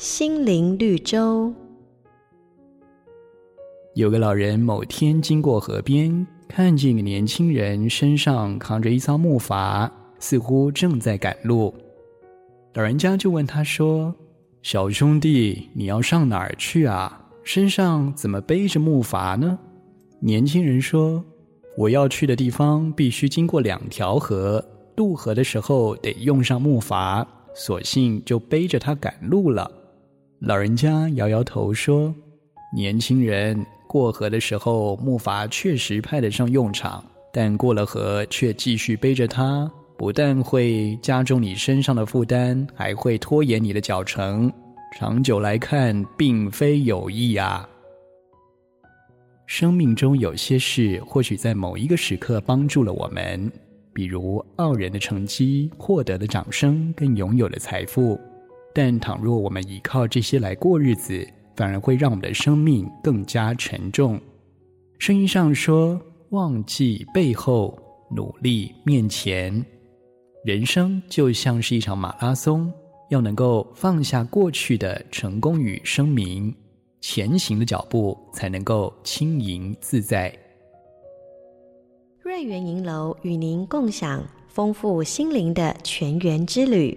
心灵绿洲。有个老人某天经过河边，看见个年轻人身上扛着一艘木筏，似乎正在赶路。老人家就问他说：“小兄弟，你要上哪儿去啊？身上怎么背着木筏呢？”年轻人说：“我要去的地方必须经过两条河，渡河的时候得用上木筏。”索性就背着他赶路了。老人家摇摇头说：“年轻人，过河的时候木筏确实派得上用场，但过了河却继续背着它，不但会加重你身上的负担，还会拖延你的脚程。长久来看，并非有益啊。”生命中有些事，或许在某一个时刻帮助了我们。比如傲人的成绩、获得的掌声跟拥有的财富，但倘若我们依靠这些来过日子，反而会让我们的生命更加沉重。声音上说：“忘记背后，努力面前。”人生就像是一场马拉松，要能够放下过去的成功与声名，前行的脚步才能够轻盈自在。瑞圆银楼与您共享丰富心灵的泉源之旅。